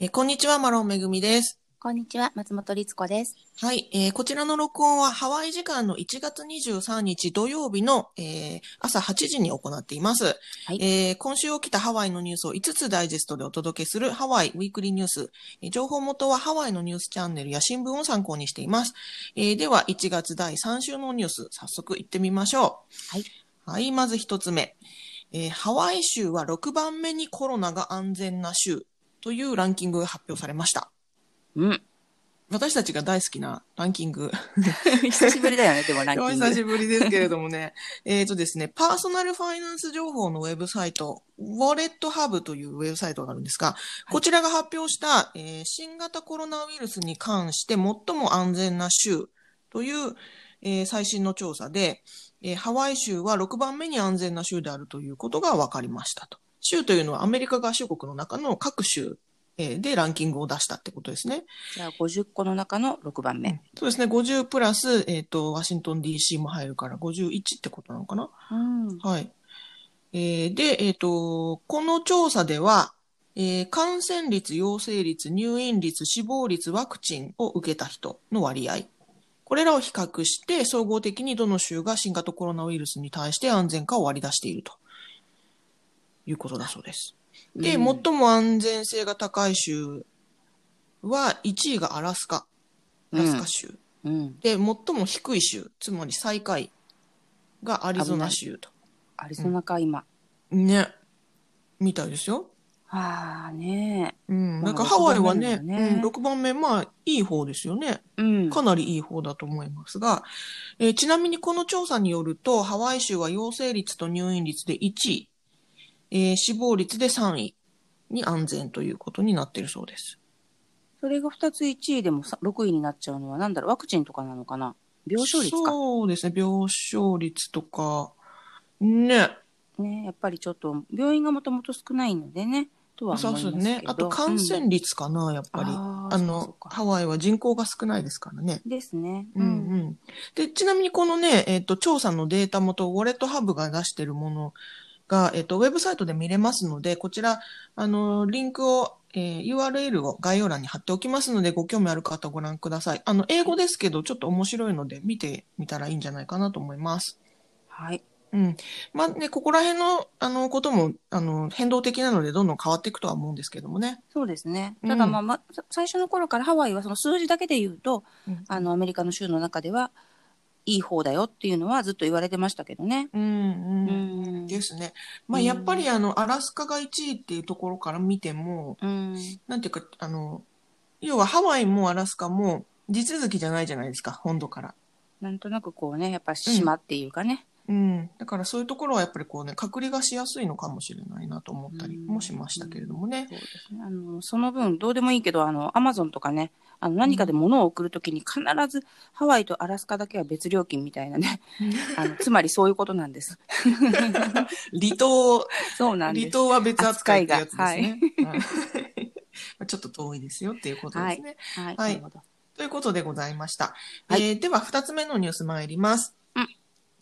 えーこんにちは、マロンめぐみです。こんにちは、松本律子です。はい、えーこちらの録音はハワイ時間の1月23日土曜日の、えー朝8時に行っています、はいえー今週起きたハワイのニュースを5つダイジェストでお届けするハワイウィークリーニュース。えー情報元はハワイのニュースチャンネルや新聞を参考にしています。えーでは、1月第3週のニュース、早速行ってみましょう。はい。はい、まず1つ目。えーハワイ州は6番目にコロナが安全な州というランキングが発表されました。うん。私たちが大好きなランキング。久しぶりだよね、でもランキング。お 久しぶりですけれどもね。えっとですね、パーソナルファイナンス情報のウェブサイト、ウォレットハブというウェブサイトがあるんですが、こちらが発表した、えー新型コロナウイルスに関して最も安全な州という、えー最新の調査で、えーハワイ州は6番目に安全な州であるということが分かりましたと。州というのはアメリカ合衆国の中の各州えーでランキングを出したってことですね。じゃあ、50個の中の6番目。そうですね。50プラス、えっ、と、ワシントン DC も入るから51ってことなのかな？うん。はい。えーで、えっ、と、この調査では、えー感染率、陽性率、入院率、死亡率、ワクチンを受けた人の割合。これらを比較して、総合的にどの州が新型コロナウイルスに対して安全かを割り出しているということだそうです。で、うん最も安全性が高い州は、1位がアラスカ。アラスカ州。うん。で、最も低い州、つまり最下位がアリゾナ州と。アリゾナか、今。ね。みたいですよ。はあ、ねうん。まあだからハワイはね、ねうん、6番目、まあ、いい方ですよね。え。うん。かなりいい方だと思いますが、えーちなみにこの調査によると、ハワイ州は陽性率と入院率で1位、えー死亡率で3位に安全ということになっているそうです。それが2つ1位でもさ6位になっちゃうのは、なんだろう、ワクチンとかなのかな？病床率か。そうですね、病床率とか、ね。ねやっぱりちょっと、病院がもともと少ないのでね、とは思そいうますけど。そうね。あと感染率かな、やっぱり。あのハワイは人口が少ないですからね。うんですね。うんうん。で、ちなみにこのね、えっ、と、調査のデータ元、ウォレットハブが出しているものが、えっ、と、ウェブサイトで見れますので、こちら、あの、リンクを、えー URL を概要欄に貼っておきますので、ご興味ある方ご覧ください。あの、英語ですけど、ちょっと面白いので、見てみたらいいんじゃないかなと思います。はい。うん。まあね、ここら辺の、あの、ことも、あの、変動的なので、どんどん変わっていくとは思うんですけどもね。そうですね。うんただ、まあ、ま、さ最初の頃からハワイはその数字だけで言うと、うんあの、アメリカの州の中では、いい方だよっていうのはずっと言われてましたけどね。うん、うん。うんですね。まあ、うんやっぱりあの、アラスカが1位っていうところから見ても、うん。なんていうか、あの、要はハワイもアラスカも地続きじゃないじゃないですか、本土から。なんとなくこうね、やっぱ島っていうかね。うん。だからそういうところはやっぱりこうね、隔離がしやすいのかもしれないなと思ったりうんもしましたけれどもね。そうですね。あの、その分、どうでもいいけど、あの、アマゾンとかね、あの、何かで物を送るときに必ずハワイとアラスカだけは別料金みたいなね。あの、つまりそういうことなんです。離島、そうなんです。離島は別扱いってやつです扱ね。はいまあちょっと遠いですよっていうことですね。はい。はい。ということでございました。はいえーでは、二つ目のニュース参ります。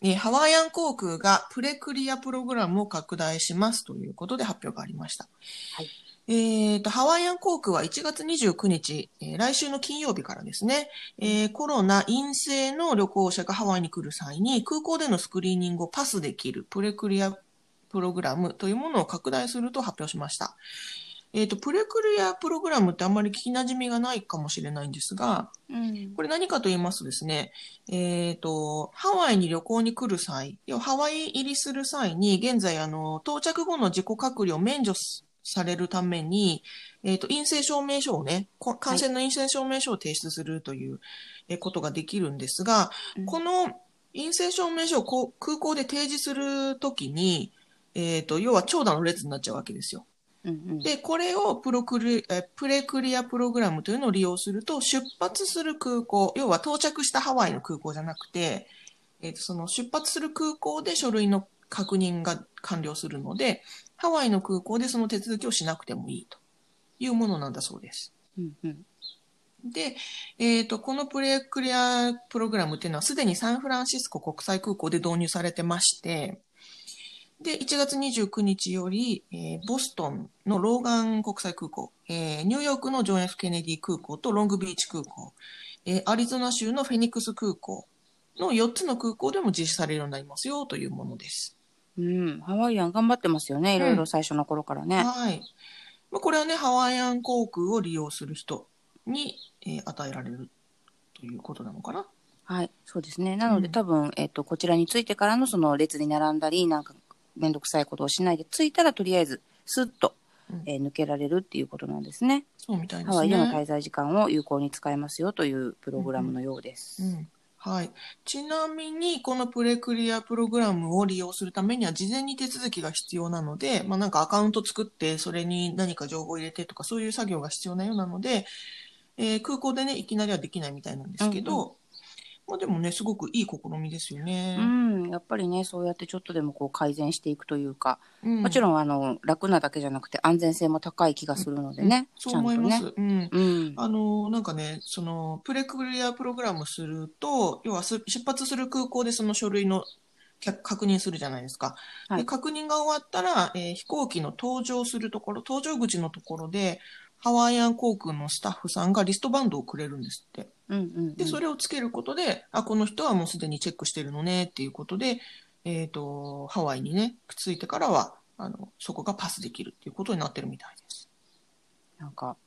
うんえーハワイアン航空がプレクリアプログラムを拡大しますということで発表がありました。はいえーと、ハワイアン航空は1月29日、えー来週の金曜日からですね、えーコロナ陰性の旅行者がハワイに来る際に空港でのスクリーニングをパスできるプレクリアプログラムというものを拡大すると発表しました。えっ、と、プレクリアプログラムってあんまり聞き馴染みがないかもしれないんですが、うん。これ何かと言いますとですね、えっ、と、ハワイに旅行に来る際、要はハワイ入りする際に、現在、あの、到着後の自己隔離を免除すされるために、えっ、と、陰性証明書をね、こ感染の陰性証明書を提出するというえーことができるんですが、うんこの陰性証明書を空港で提示するときに、えっ、と、要は長蛇の列になっちゃうわけですよ。で、これをプロクリ、えプレクリアプログラムというのを利用すると、出発する空港、要は到着したハワイの空港じゃなくて、えっ、と、その出発する空港で書類の確認が完了するので、ハワイの空港でその手続きをしなくてもいいというものなんだそうです。うんうん。で、えっ、と、このプレクリアプログラムっていうのはすでにサンフランシスコ国際空港で導入されてまして、で、1月29日より、えーボストンのローガン国際空港、えーニューヨークのジョン・ F・ ケネディ空港とロングビーチ空港、えーアリゾナ州のフェニックス空港の4つの空港でも実施されるようになりますよというものです。うん。ハワイアン頑張ってますよね。いろいろ最初の頃からね。はい。まあ、これはね、ハワイアン航空を利用する人に、えー与えられるということなのかな。はい。そうですね。なので、うん多分、えっ、と、こちらについてからのその列に並んだり、なんか、めんどくさいことをしないで、着いたらとりあえず、スッと、うんえー抜けられるっていうことなんですね。そうみたいで。ハワイでの滞在時間を有効に使えますよというプログラムのようです。うんはい。ちなみに、このプレクリアプログラムを利用するためには、事前に手続きが必要なので、まあなんかアカウント作って、それに何か情報を入れてとか、そういう作業が必要なようなので、えー空港でね、いきなりはできないみたいなんですけど、うんまあでもね、すごくいい試みですよね。うん、やっぱりね、そうやってちょっとでもこう改善していくというか、うんもちろんあの楽なだけじゃなくて安全性も高い気がするのでね、そうんとね。思います。うん。うん、あの、なんかね、その、プレクリアプログラムすると、要はす出発する空港でその書類の確確認するじゃないですか。はいで確認が終わったら、えー飛行機の搭乗するところ、搭乗口のところで、ハワイアン航空のスタッフさんがリストバンドをくれるんですって。うん、うん。で、それ、れをつけることで、あ、この人はもうすでにチェックしてるのねっていうことで、えっ、と、ハワイにね、くっついてからは、あの、そこがパスできるっていうことになってるみたいです。なんか、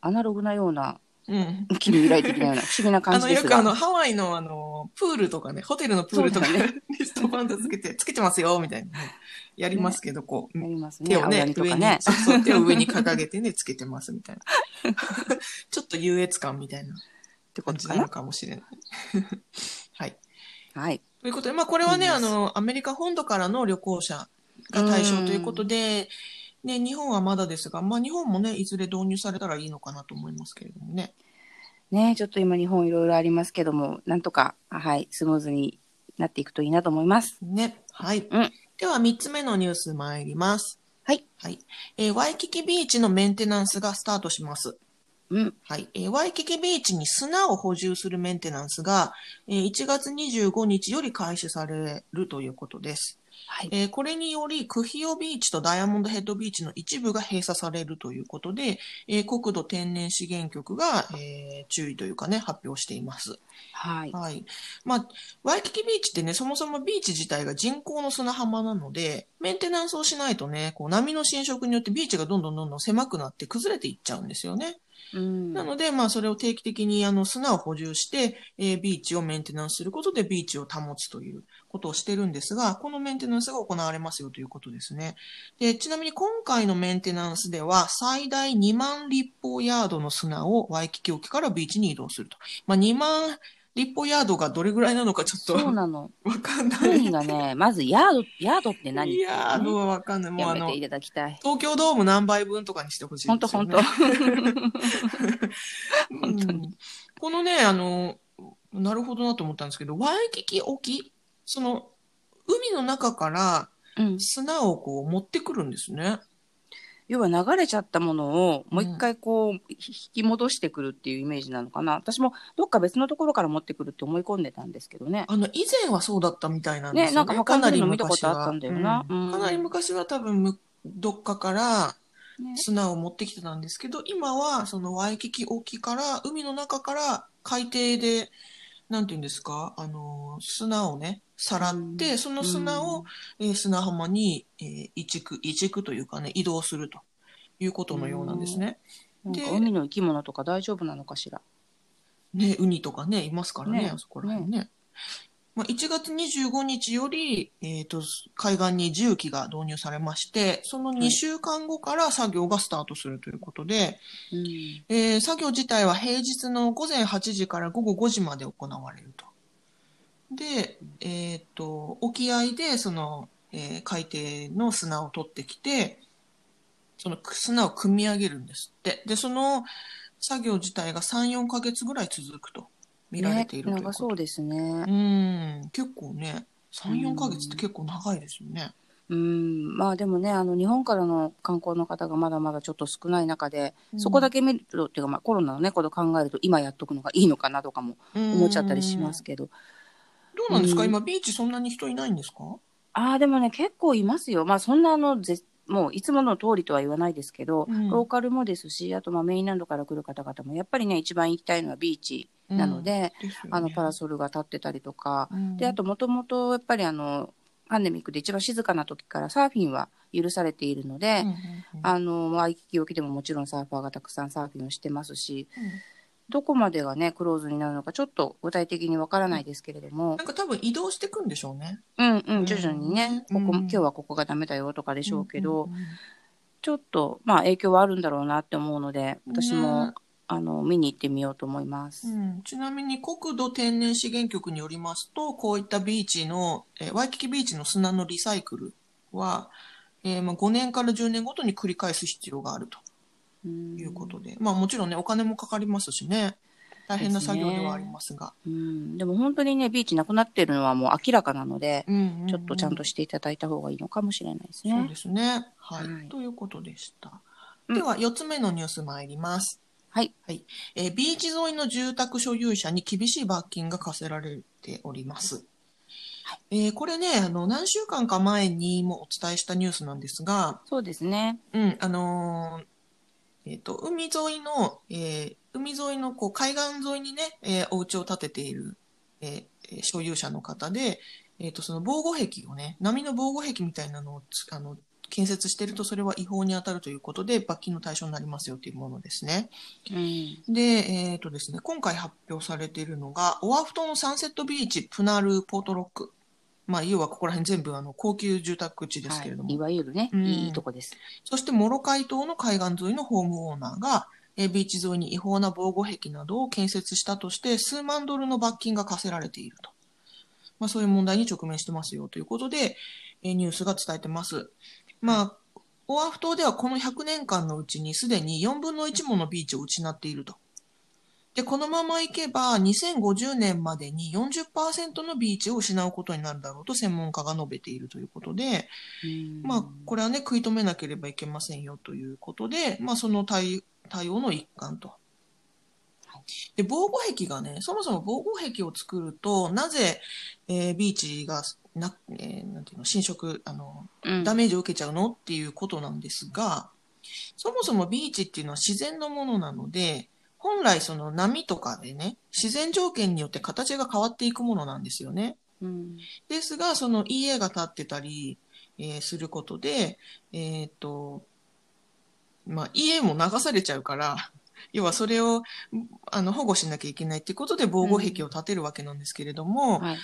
アナログなような、うん。近未来的なような 不思議なあの、感じですが。よくあの、ハワイのあの、プールとかね、ホテルのプールとかそうだリストバンドつけて、つけてますよ、みたいなね。やりますけど、こう、やりますね。手をね上にかね、。そうそう、手を上に掲げてね、つけてますみたいな。ちょっと優越感みたいなってことかな？感じなのかもしれない。はい。はい。ということで、まあ、これはね、いいですあの、アメリカ本土からの旅行者が対象ということで、ね、日本はまだですが、まあ、日本もね、いずれ導入されたらいいのかなと思いますけれどもね。ねちょっと今日本いろいろありますけども、なんとか、はい、スムーズになっていくといいなと思います。ね。はい。うんでは、三つ目のニュース参ります。はい。はい。えーワイキキビーチのメンテナンスがスタートします。うん。はい。えーワイキキビーチに砂を補充するメンテナンスが、えー1月25日より開始されるということです。はい。えーこれにより、クヒオビーチとダイヤモンドヘッドビーチの一部が閉鎖されるということで、えー国土天然資源局が、えー注意というかね、発表しています。はい。はい。まあ、ワイキキビーチってね、そもそもビーチ自体が人工の砂浜なので、メンテナンスをしないとね、こう波の侵食によってビーチがどんどんどんどん狭くなって崩れていっちゃうんですよね。なので、まあ、それを定期的にあの砂を補充して、えービーチをメンテナンスすることでビーチを保つということをしてるんですが、このメンテナンスが行われますよということですね。で、ちなみに今回のメンテナンスでは、最大2万立方ヤードの砂をワイキキ沖からビーチに移動すると。まあ、2万立方ヤードがどれぐらいなのかちょっとそうなの。わかんない。何がね、まずヤード、ヤードって何？ヤードはわかんない。もうあのやめてい、ただきたい。東京ドーム何倍分とかにしてほしい本当ですよ本ね。当。本当 うんこのね、あの、なるほどなと思ったんですけど、ワイキキ沖、その、海の中からうん。砂をこう持ってくるんですね。要は流れちゃったものをもう一回こう引き戻してくるっていうイメージなのかな。私もどっか別のところから持ってくるって思い込んでたんですけどね。あの、以前はそうだったみたいなんですよね。ねなんか運んでるの見た昔はことあったんだよなかなり昔は多分む、どっかからね砂を持ってきてたんですけど、今はそのワイキキ沖から、海の中から海底で、なんていうんですか、あの、砂をね、さらって、うんその砂を、えー砂浜に、えー移築、移築というかね、移動するということのようなんですね。で海の生き物とか大丈夫なのかしら。ね、ウニとかね、いますからね、ねあそこら辺ね。まあ、1月25日より、えっ、と、海岸に重機が導入されまして、その2週間後から作業がスタートするということで、うん。えー作業自体は平日の午前8時から午後5時まで行われると。で、えっ、と、沖合でその、えー海底の砂を取ってきて、その砂を組み上げるんですって。で、その作業自体が3、4ヶ月ぐらい続くと見られているということ。ね、長そうですね。うん、結構ね、3、4ヶ月って結構長いですよね。うん、まあでもね、あの日本からの観光の方がまだまだちょっと少ない中で、そこだけ見ると、っていうかまあコロナのね、こと考えると今やっとくのがいいのかなとかも思っちゃったりしますけど、どうなんですか、うん。今ビーチそんなに人いないんですか？ああ、でもね、結構いますよ。まあ、そんなあの、ぜもういつもの通りとは言わないですけど、うん。ローカルもですし、あとまあメインランドから来る方々も、やっぱりね、一番行きたいのはビーチなので、ですよね。あの、パラソルが立ってたりとか、うん。で、あともともとやっぱりあの、パンデミックで一番静かな時からサーフィンは許されているので、うんうんうんあの、ワイキキ沖でももちろんサーファーがたくさんサーフィンをしてますし、どこまでがね、クローズになるのかちょっと具体的にわからないですけれども。な、んか多分移動していくんでしょうね。うんうん、徐々にね、うん。ここ、今日はここがダメだよとかでしょうけど、ちょっと、まあ影響はあるんだろうなって思うので、私も、ねあの、見に行ってみようと思います。うん、ちなみに国土天然資源局によりますと、こういったビーチの、えーワイキキビーチの砂のリサイクルは、えーまあ、5年から10年ごとに繰り返す必要があると。うんいうことで、まあもちろんね、お金もかかりますしね、大変な作業ではありますが。うん、でも本当にね、ビーチなくなってるのはもう明らかなので、うんうんうんちょっとちゃんとしていただいた方がいいのかもしれないですね。そうですね。はい。はいということでした。うんでは、4つ目のニュース参ります。はい。えービーチ沿いの住宅所有者に厳しい罰金が課せられております。えーこれね、あの、何週間か前にもお伝えしたニュースなんですが、そうですね。うん、あのーえっ、と、海沿いの、えー海沿いの、こう、海岸沿いにね、えーお家を建てている、えーえー所有者の方で、えっ、と、その防護壁をね、波の防護壁みたいなのをつ、あの、建設してると、それは違法に当たるということで、罰金の対象になりますよというものですね。うん。で、えっ、とですね、今回発表されているのが、オアフ島のサンセットビーチ、プナル、ポートロック。まあ、要はここら辺全部、あの、高級住宅地ですけれども。はい、いわゆるね、うんいいとこです。そして、モロカイ島の海岸沿いのホームオーナーが、えービーチ沿いに違法な防護壁などを建設したとして、数万ドルの罰金が課せられていると。まあ、そういう問題に直面してますよということで、えーニュースが伝えてます。まあ、オアフ島ではこの100年間のうちにすでに4分の1ものビーチを失っていると。で、このままいけば、2050年までに40%のビーチを失うことになるだろうと専門家が述べているということで、うん。まあ、これはね、食い止めなければいけませんよということで、まあ、その対対応の一環と。で、防護壁がね、そもそも防護壁を作ると、なぜ、えービーチがな、えーなんていうの、侵食、あの、うん。ダメージを受けちゃうのっていうことなんですが、そもそもビーチっていうのは自然のものなので、本来その波とかでね、自然条件によって形が変わっていくものなんですよね。うんですが、その家が建ってたり、えーすることで、えっ、と、まあ、家も流されちゃうから、要はそれを、あの、保護しなきゃいけないっていうことで防護壁を建てるわけなんですけれども、はい。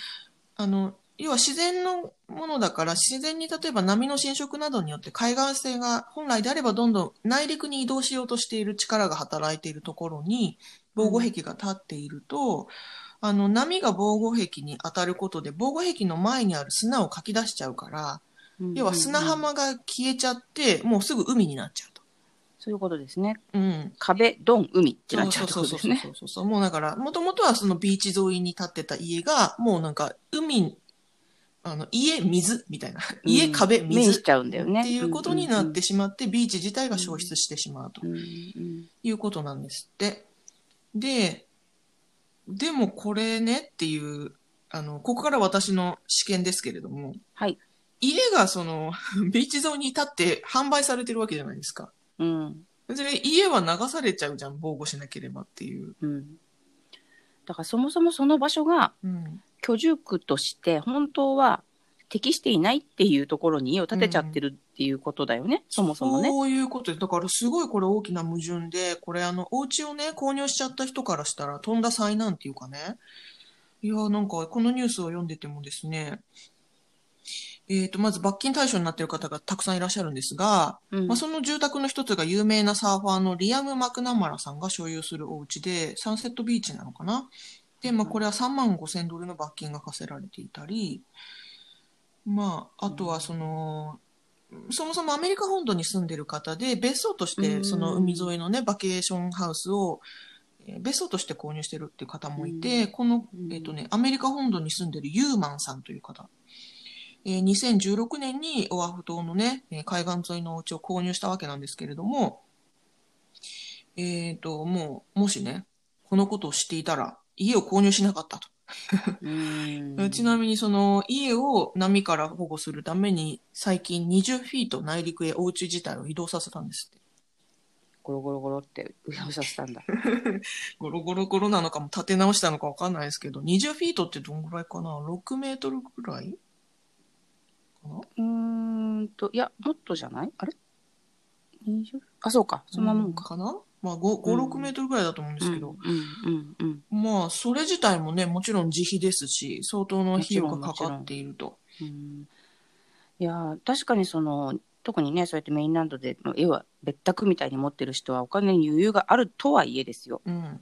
あの、要は自然のものだから、自然に例えば波の侵食などによって海岸線が本来であればどんどん内陸に移動しようとしている力が働いているところに防護壁が立っていると、あの、波が防護壁に当たることで防護壁の前にある砂をかき出しちゃうから、要は砂うんうんうん浜が消えちゃって、もうすぐ海になっちゃうと。そういうことですね。うん。壁、ドン、海ってなっちゃそううそうそうそうってことですね。そうそうそう。もうだから、もともとはそのビーチ沿いに建ってた家が、もうなんか海、あの、家、水みたいな。家、壁、面水。しちゃうんだよね。っていうことになってしまって、ビーチ自体が消失してしまうということなんですって。で、でもこれねっていう、あの、ここから私の試験ですけれども、はい。家がその、ビーチ沿いに立って販売されてるわけじゃないですか。うん。それ家は流されちゃうじゃん、防護しなければっていう。うん。だからそもそもその場所がうん。居住区として本当は適していないっていうところに家を建てちゃってるっていうことだよね。そもそもね。そういうことです。だからすごいこれ大きな矛盾で、これあの、お家をね、購入しちゃった人からしたら、とんだ災難っていうかね。いや、なんかこのニュースを読んでてもですね、えっ、と、まず罰金対象になっている方がたくさんいらっしゃるんですが、うんまあ、その住宅の一つが有名なサーファーのリアム・マクナマラさんが所有するお家で、サンセットビーチなのかなで、まあ、これは3万5千ドルの罰金が課せられていたり、まあ、あとはその、そもそもアメリカ本土に住んでる方で、別荘として、うん。その海沿いのね、バケーションハウスを、えー別荘として購入してるっていう方もいて、この、えっ、とね、アメリカ本土に住んでるユーマンさんという方。えー2016年にオアフ島のね、えー海岸沿いのお家を購入したわけなんですけれども、えっ、と、もう、もしね、このことを知っていたら、家を購入しなかったと。うん ちなみにその家を波から保護するために最近20フィート内陸へお家自体を移動させたんですって。ゴロゴロゴロって上をさせたんだ。ゴロゴロゴロなのかも立て直したのかわかんないですけど、20フィートってどんぐらいかな ?6 メートルぐらい？かな？うーんと、いや、もっとじゃない？あれ ?20? あ、そうか。そんなもんか。かな？まあ5、5、6メートルぐらいだと思うんですけど、まあ、それ自体もね、もちろん自費ですし、相当の費用がかかっていると。いやー、確かにその、特にね、そうやってメインランドで、まあ絵は別宅みたいに持ってる人はお金に余裕があるとはいえですよ。うん。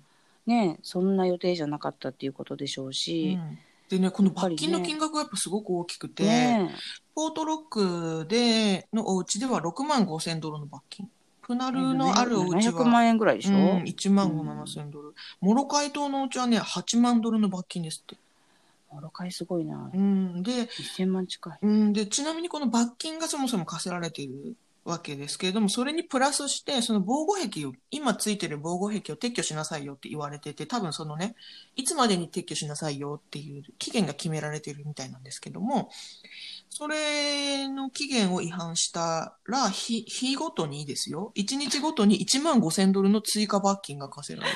ねそんな予定じゃなかったっていうことでしょううし。んでね、この罰金の金額がやっぱすごく大きくて、ねポートロックでのお家では6万5千ドルの罰金。プナルのあるお家700は、万円ぐらいでしょ、うん、1万5、7千ドル。モロカイ島のお家はね、8万ドルの罰金ですって。モロカイすごいなう。ん、で、1000万近い。うん、で、ちなみにこの罰金がそもそも課せられているわけですけれども、それにプラスして、その防護壁を、今ついてる防護壁を撤去しなさいよって言われてて、多分そのね、いつまでに撤去しなさいよっていう期限が決められてるみたいなんですけども、それの期限を違反したら、日、日ごとにですよ、1日ごとに1万5千ドルの追加罰金が課せられる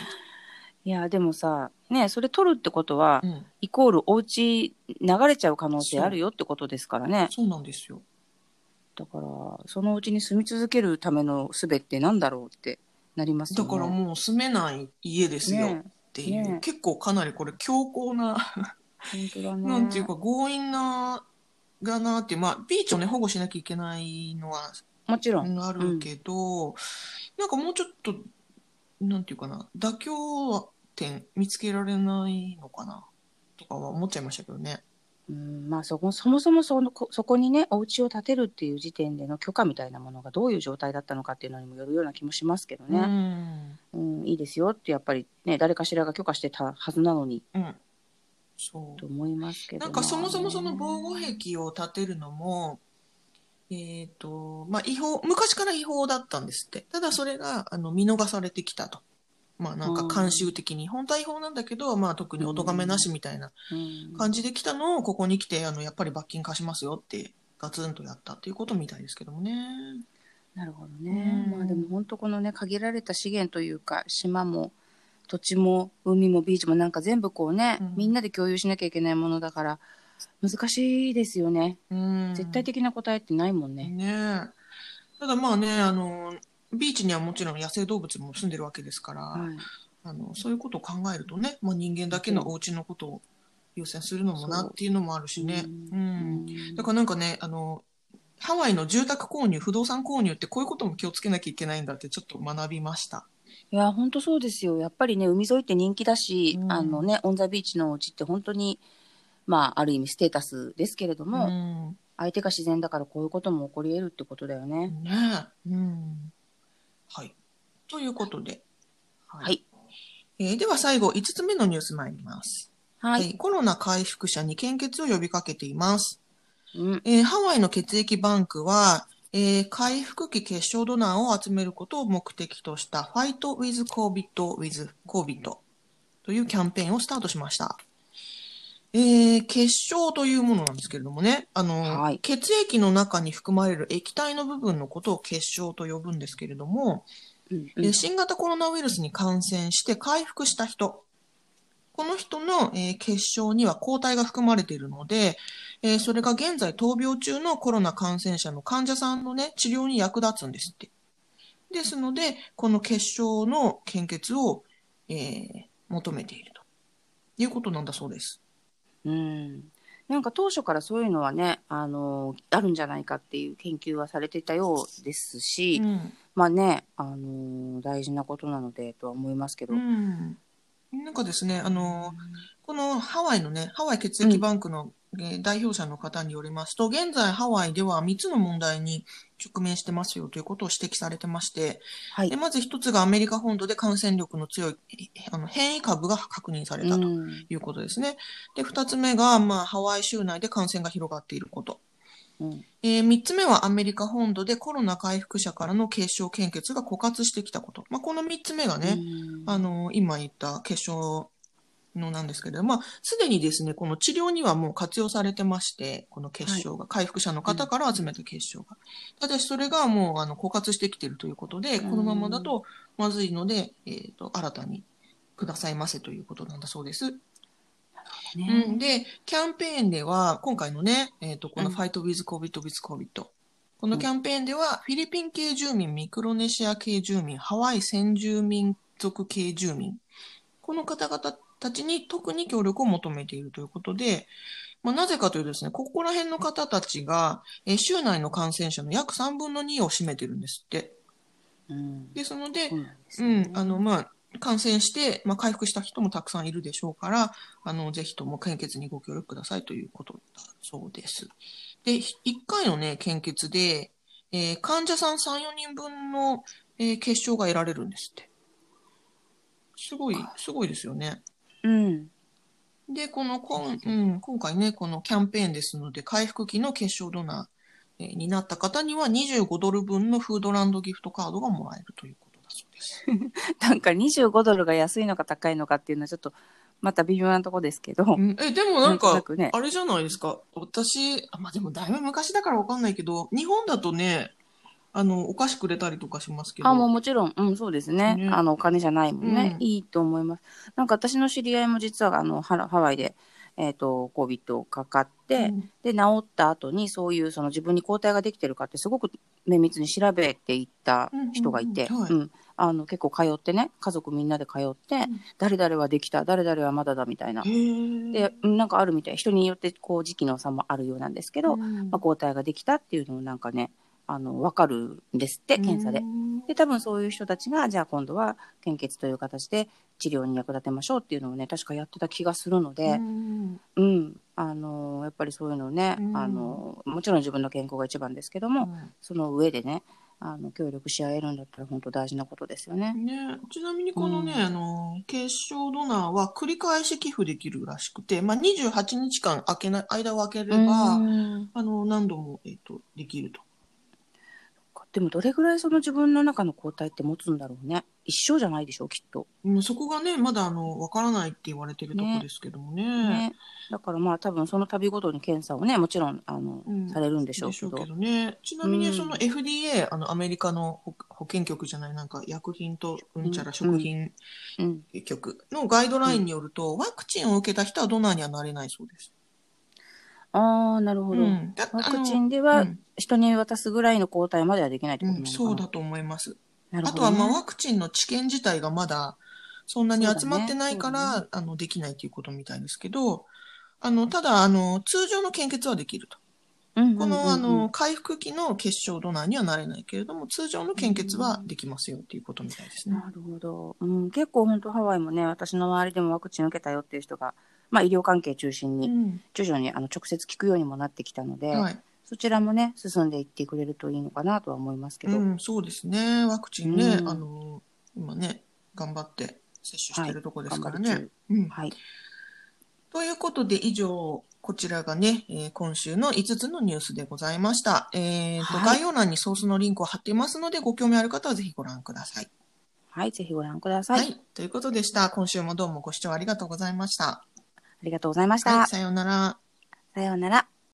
いや、でもさ、ねそれ取るってことは、と。うん。イコールお家流れちゃう可能性あるよってことですからね。そうなんですよ。だから、そのうちに住み続けるための術ってなんだろうってなりますよだね。からもう住めない家ですよ。ねっていう、ね結構かなりこれ強硬な、本当だね。なんていうか強引な、がなってまあ、ビーチをね、保護しなきゃいけないのはもちろん。あるけど、なんかもうちょっと、なんていうかな、妥協点見つけられないのかな、とかは思っちゃいましたけどね。うん、まあそこ、そもそもそのこそこにね、お家を建てるっていう時点での許可みたいなものがどういう状態だったのかっていうのにもよるような気もしますけどうね。ん。うん、いいですよってやっぱりね、誰かしらが許可してたはずなのにうん。そうと。思いますけど。なんかそもそもその防護壁を建てるのも、えっ、と、まあ違法、昔から違法だったんですって。ただそれが、あの、見逃されてきたと。まあなんか慣習的に、本当は違法なんだけど、まあ特にお咎めなしみたいなうん感じで来たのを、ここに来て、あの、やっぱり罰金貸しますよって、ガツンとやったっていうことみたいですけどもね。なるほどね。うんまあでも本当このね、限られた資源というか、島も土地も海もビーチもなんか全部こうね、うんみんなで共有しなきゃいけないものだから、難しいですよね。うん。絶対的な答えってないもんね。ねえ。ただまあね、あの、ビーチにはもちろん野生動物も住んでるわけですから、はい。あの、そういうことを考えるとね、まあ、人間だけのお家のことを優先するのもなっていうのもあるしね。ううんん。だからなんかね、あの、ハワイの住宅購入、不動産購入ってこういうことも気をつけなきゃいけないんだってちょっと学びました。いや、本当そうですよ。やっぱりね、海沿いって人気だし、うんあのね、オンザビーチのお家って本当に、まあ、ある意味ステータスですけれどうも、ん。相手が自然だからこういうことも起こり得るってことだよね。ねえ。うん。はい。ということで。ははい。えーでは最後、5つ目のニュース参ります。はい。えーコロナ回復者に献血を呼びかけています。うん。えーハワイの血液バンクは、えー回復期血小ドナーを集めることを目的とした Fight with COVID with COVID というキャンペーンをスタートしました。えー血小というものなんですけれどもね、あの、はい血液の中に含まれる液体の部分のことを血小と呼ぶんですけれども、うんえー新型コロナウイルスに感染して回復した人、この人の、えー血小には抗体が含まれているので、えーそれが現在闘病中のコロナ感染者の患者さんのね、治療に役立つんですって。ですので、この血小の献血を、えー求めているということなんだそうです。うん。なんか当初からそういうのはね、あの、あるんじゃないかっていう研究はされていたようですし、うんまあね、あの、大事なことなのでとは思いますけど。うんなんかですね、あの、このハワイのね、ハワイ血液バンクの、えー代表者の方によりますと、現在ハワイでは3つの問題に直面してますよということを指摘されてまして、はいで。まず1つがアメリカ本土で感染力の強いえあの変異株が確認されたとうんいうことですね。で、2つ目が、まあ、ハワイ州内で感染が広がっていること。うんえー、3つ目はアメリカ本土でコロナ回復者からの血小献血が枯渇してきたこと。まあ、この3つ目がね、うんあの、今言った血小のなんですけれども、まあ、すでにですね、この治療にはもう活用されてまして、この結晶が、回復者の方から集めた結晶が。ただし、それがもう、あの、枯渇してきているということで、このままだとまずいので、えっ、と、新たにくださいませということなんだそうです。ねうん、で、キャンペーンでは、今回のね、えっ、と、このうん Fight with COVID with COVID。このキャンペーンでは、フィリピン系住民、ミクロネシア系住民、ハワイ先住民族系住民。この方々たちに特に協力を求めているということで、まあ、なぜかというとですね、ここら辺の方たちが、えー州内の感染者の約3分の2を占めてるんですって。うん。ですのでそ、うなんうねん、あの、まあ、感染して、まあ、回復した人もたくさんいるでしょうから、あの、ぜひとも献血にご協力くださいということだそうです。で、1回のね、献血で、えー患者さん3、4人分の、えー結晶が得られるんですって。すごい、すごいですよね。うん。で、このこん、うん、今回ね、このキャンペーンですので、回復期の結晶ドナー、えーになった方には25ドル分のフードランドギフトカードがもらえるということだそうです。なんか25ドルが安いのか高いのかっていうのはちょっと、また微妙なとこですけど。うんえ、でもなんか、くねあれじゃないですか？私、あまあ、でもだいぶ昔だからわかんないけど、日本だとね、あの、お菓子くれたりとかしますけど。あ、もうもちろん、うん、そうですね。ねあの、お金じゃないもんね、うんいいと思います。なんか私の知り合いも実は、あの、ハラハワイで、えっ、と、COVID かかって、うん。で、治った後に、そういう、その自分に抗体ができてるかって、すごく綿密に調べていった人がいて、うん。うんうんはい。うん。あの、結構通ってね、家族みんなで通って、ん。誰々はできた、誰々はまだだみたいな。で、うんなんかあるみたい。人によって、こう、時期の差もあるようなんですけど、うん。まあ、抗体ができたっていうのをなんかね、あの、わかるんですって、検査で。で、多分そういう人たちが、じゃあ今度は献血という形で治療に役立てましょうっていうのをね、確かやってた気がするのうで、ん。うん、あの、やっぱりそういうのをね、うん。あの、もちろん自分の健康が一番ですけども、その上でね、あの、協力し合えるんだったら本当大事なことですよね。ね、ちなみにこのね、うん。あの、結晶ドナーは繰り返し寄付できるらしくて、まあ、28日間空けな、間を空ければ、うん。あの、何度も、えっと、できると。でもどれぐらいその自分の中の抗体って持つんだろうね。一生じゃないでしょう、きっと。うんそこがね、まだあの、わからないって言われてるとこですけどもね。ね。だからまあ多分その度ごとに検査をね、もちろん、あの、うんされるんでしょうけど。けどね。ちなみにうんその FDA、あの、アメリカの保保健局じゃない、なんか薬品とうんちゃら食品うん。局のガイドラインによると、ワクチンを受けた人はドナーにはなれないそうです。ああ、なるほど。うんだワクチンではうん人に渡すぐらいの抗体まではできないってことなのかな、そうだと思います。なるほど、ね。あとは、まあ、ワクチンの治験自体がまだそんなに集まってないから、あの、できないということみたいですけど、あの、ただ、あの、通常の献血はできると。うんうんうんうんこの、あの、、回復期の結晶ドナーにはなれないけれども、通常の献血はできますよっていうことみたいですね。なるほど。うん、結構本当ハワイもね、私の周りでもワクチン受けたよっていう人が、まあ医療関係中心に、うん徐々にあの直接聞くようにもなってきたので、はい。そちらもね、進んでいってくれるといいのかなとは思いますけど。うん、そうですね。ワクチンね、うんあの、今ね、頑張って接種してるとこですから頑張りね。うん。はい。ということで、以上、こちらがね、えー今週の5つのニュースでございました。えーと、はい概要欄にソースのリンクを貼っていますので、ご興味ある方はぜひご覧ください。はい、ぜひご覧ください。はい。ということでした。今週もどうもご視聴ありがとうございました。ありがとうございました。はい、さようなら。さようなら。